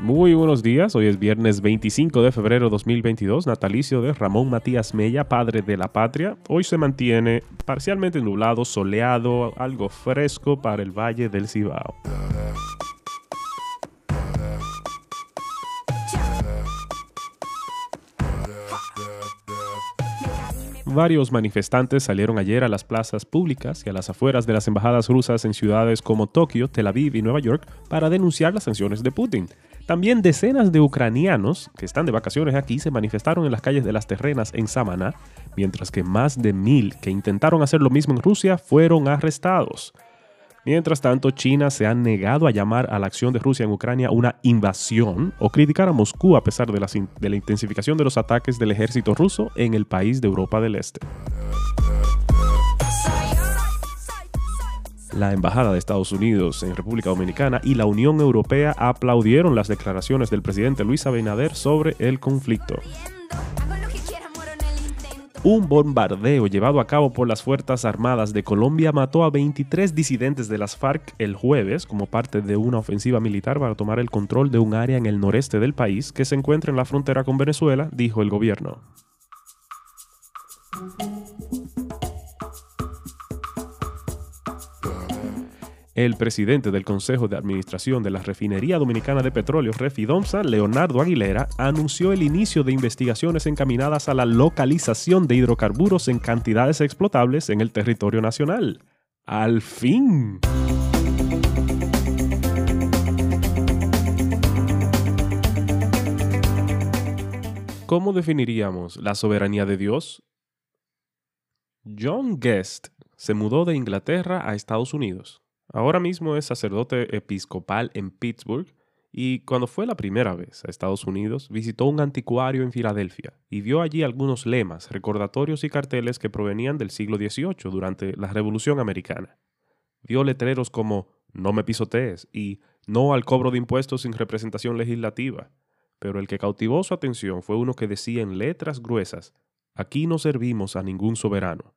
Muy buenos días, hoy es viernes 25 de febrero 2022, natalicio de Ramón Matías Mella, padre de la patria. Hoy se mantiene parcialmente nublado, soleado, algo fresco para el Valle del Cibao. Varios manifestantes salieron ayer a las plazas públicas y a las afueras de las embajadas rusas en ciudades como Tokio, Tel Aviv y Nueva York para denunciar las sanciones de Putin. También decenas de ucranianos que están de vacaciones aquí se manifestaron en las calles de las terrenas en Samaná, mientras que más de mil que intentaron hacer lo mismo en Rusia fueron arrestados. Mientras tanto, China se ha negado a llamar a la acción de Rusia en Ucrania una invasión o criticar a Moscú a pesar de la, de la intensificación de los ataques del ejército ruso en el país de Europa del Este. La Embajada de Estados Unidos en República Dominicana y la Unión Europea aplaudieron las declaraciones del presidente Luis Abinader sobre el conflicto. Un bombardeo llevado a cabo por las Fuerzas Armadas de Colombia mató a 23 disidentes de las FARC el jueves como parte de una ofensiva militar para tomar el control de un área en el noreste del país que se encuentra en la frontera con Venezuela, dijo el gobierno. El presidente del Consejo de Administración de la Refinería Dominicana de Petróleo, Refidomsa, Leonardo Aguilera, anunció el inicio de investigaciones encaminadas a la localización de hidrocarburos en cantidades explotables en el territorio nacional. ¡Al fin! ¿Cómo definiríamos la soberanía de Dios? John Guest se mudó de Inglaterra a Estados Unidos Ahora mismo es sacerdote episcopal en Pittsburgh y cuando fue la primera vez a Estados Unidos visitó un anticuario en Filadelfia y vio allí algunos lemas, recordatorios y carteles que provenían del siglo XVIII durante la Revolución Americana. Vio letreros como No me pisotees y No al cobro de impuestos sin representación legislativa, pero el que cautivó su atención fue uno que decía en letras gruesas Aquí no servimos a ningún soberano,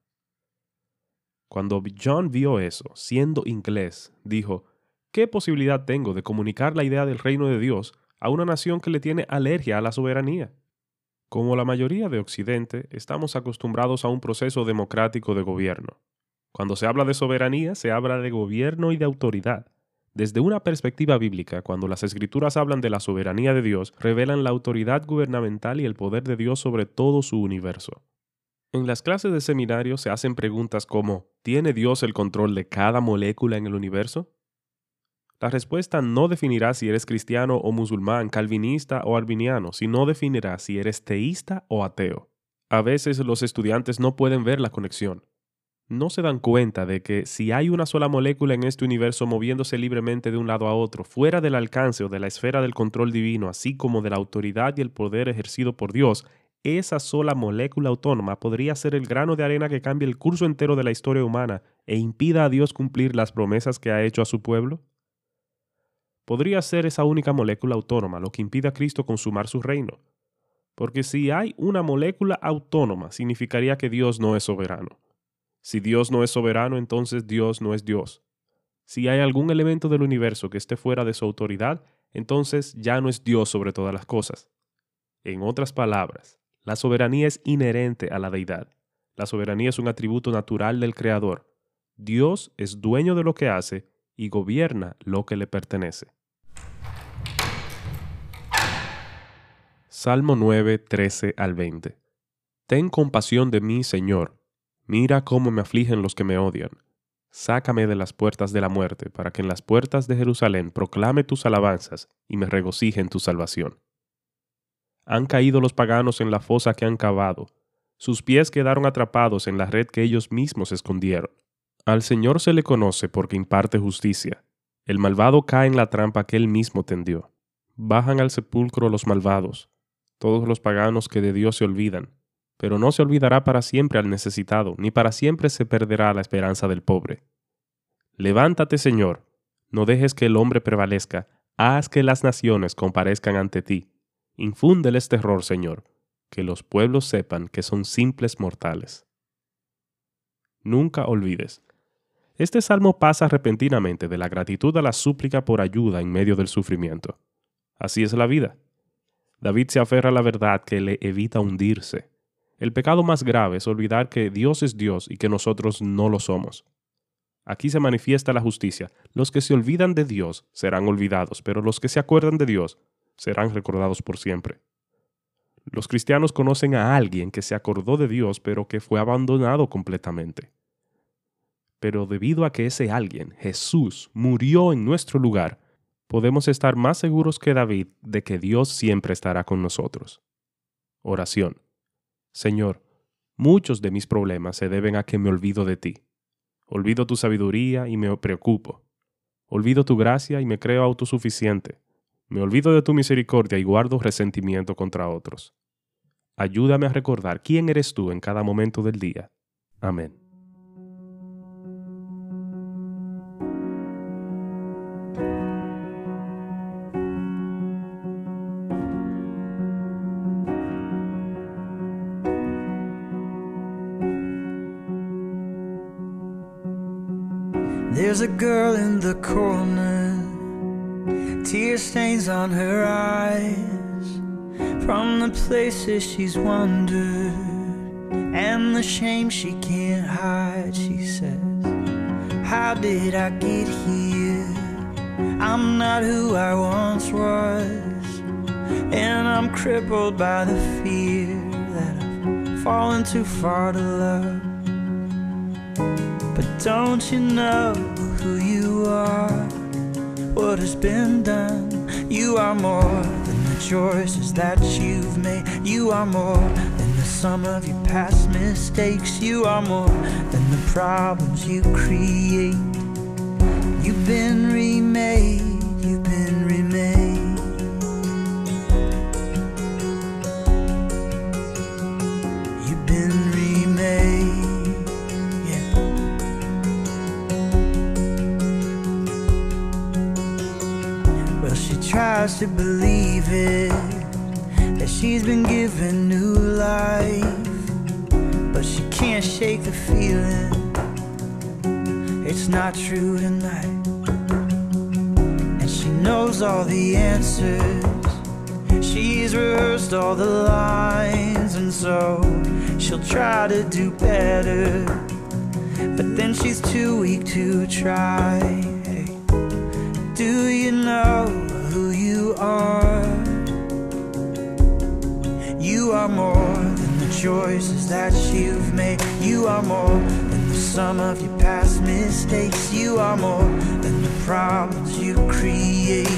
cuando John vio eso, siendo inglés, dijo, ¿qué posibilidad tengo de comunicar la idea del reino de Dios a una nación que le tiene alergia a la soberanía? Como la mayoría de Occidente, estamos acostumbrados a un proceso democrático de gobierno. Cuando se habla de soberanía, se habla de gobierno y de autoridad. Desde una perspectiva bíblica, cuando las escrituras hablan de la soberanía de Dios, revelan la autoridad gubernamental y el poder de Dios sobre todo su universo. En las clases de seminario se hacen preguntas como ¿Tiene Dios el control de cada molécula en el universo? La respuesta no definirá si eres cristiano o musulmán, calvinista o arminiano, sino definirá si eres teísta o ateo. A veces los estudiantes no pueden ver la conexión. No se dan cuenta de que si hay una sola molécula en este universo moviéndose libremente de un lado a otro, fuera del alcance o de la esfera del control divino, así como de la autoridad y el poder ejercido por Dios, esa sola molécula autónoma podría ser el grano de arena que cambie el curso entero de la historia humana e impida a Dios cumplir las promesas que ha hecho a su pueblo? Podría ser esa única molécula autónoma lo que impida a Cristo consumar su reino. Porque si hay una molécula autónoma, significaría que Dios no es soberano. Si Dios no es soberano, entonces Dios no es Dios. Si hay algún elemento del universo que esté fuera de su autoridad, entonces ya no es Dios sobre todas las cosas. En otras palabras, la soberanía es inherente a la deidad. La soberanía es un atributo natural del Creador. Dios es dueño de lo que hace y gobierna lo que le pertenece. Salmo 9, 13 al 20. Ten compasión de mí, Señor. Mira cómo me afligen los que me odian. Sácame de las puertas de la muerte, para que en las puertas de Jerusalén proclame tus alabanzas y me regocije en tu salvación. Han caído los paganos en la fosa que han cavado. Sus pies quedaron atrapados en la red que ellos mismos escondieron. Al Señor se le conoce porque imparte justicia. El malvado cae en la trampa que él mismo tendió. Bajan al sepulcro los malvados, todos los paganos que de Dios se olvidan, pero no se olvidará para siempre al necesitado, ni para siempre se perderá la esperanza del pobre. Levántate, Señor, no dejes que el hombre prevalezca, haz que las naciones comparezcan ante ti. Infúndeles terror, Señor, que los pueblos sepan que son simples mortales. Nunca olvides. Este salmo pasa repentinamente de la gratitud a la súplica por ayuda en medio del sufrimiento. Así es la vida. David se aferra a la verdad que le evita hundirse. El pecado más grave es olvidar que Dios es Dios y que nosotros no lo somos. Aquí se manifiesta la justicia. Los que se olvidan de Dios serán olvidados, pero los que se acuerdan de Dios serán recordados por siempre. Los cristianos conocen a alguien que se acordó de Dios, pero que fue abandonado completamente. Pero debido a que ese alguien, Jesús, murió en nuestro lugar, podemos estar más seguros que David de que Dios siempre estará con nosotros. Oración. Señor, muchos de mis problemas se deben a que me olvido de ti. Olvido tu sabiduría y me preocupo. Olvido tu gracia y me creo autosuficiente. Me olvido de tu misericordia y guardo resentimiento contra otros. Ayúdame a recordar quién eres tú en cada momento del día. Amén. Tear stains on her eyes from the places she's wandered and the shame she can't hide. She says, How did I get here? I'm not who I once was, and I'm crippled by the fear that I've fallen too far to love. But don't you know who you are? What has been done? You are more than the choices that you've made. You are more than the sum of your past mistakes. You are more than the problems you create. You've been remade. You've been remade. You've been tries to believe it that she's been given new life, but she can't shake the feeling it's not true tonight. And she knows all the answers, she's rehearsed all the lines, and so she'll try to do better, but then she's too weak to try. Hey. Do you know are? You are more than the choices that you've made. You are more than the sum of your past mistakes. You are more than the problems you create.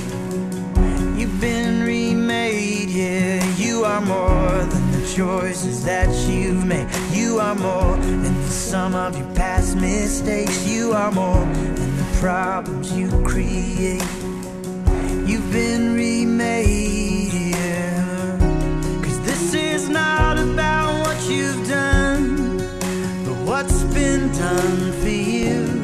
You've been remade, yeah. You are more than the choices that you've made. You are more than the sum of your past mistakes. You are more than the problems you create. You've been remade, yeah. Cause this is not about what you've done, but what's been done for you.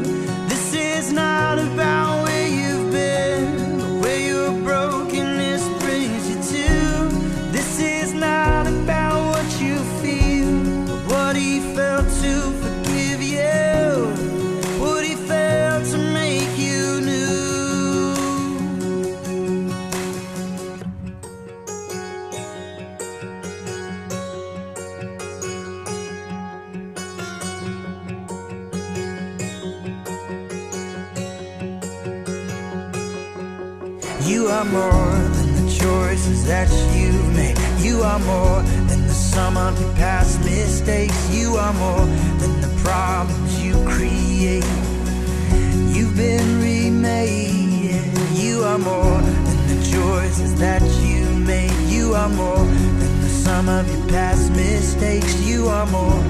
Are more than the choices that you've made. You are more than the sum of your past mistakes. You are more than the problems you create. You've been remade. You are more than the choices that you made. You are more than the sum of your past mistakes. You are more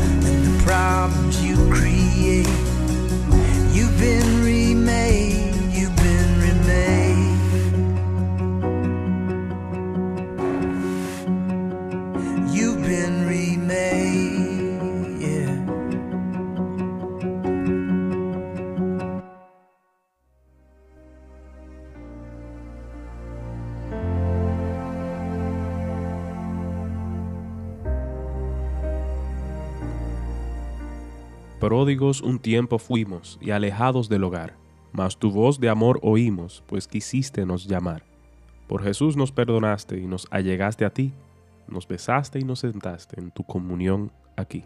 Pródigos un tiempo fuimos y alejados del hogar, mas tu voz de amor oímos, pues quisiste nos llamar. Por Jesús nos perdonaste y nos allegaste a ti, nos besaste y nos sentaste en tu comunión aquí.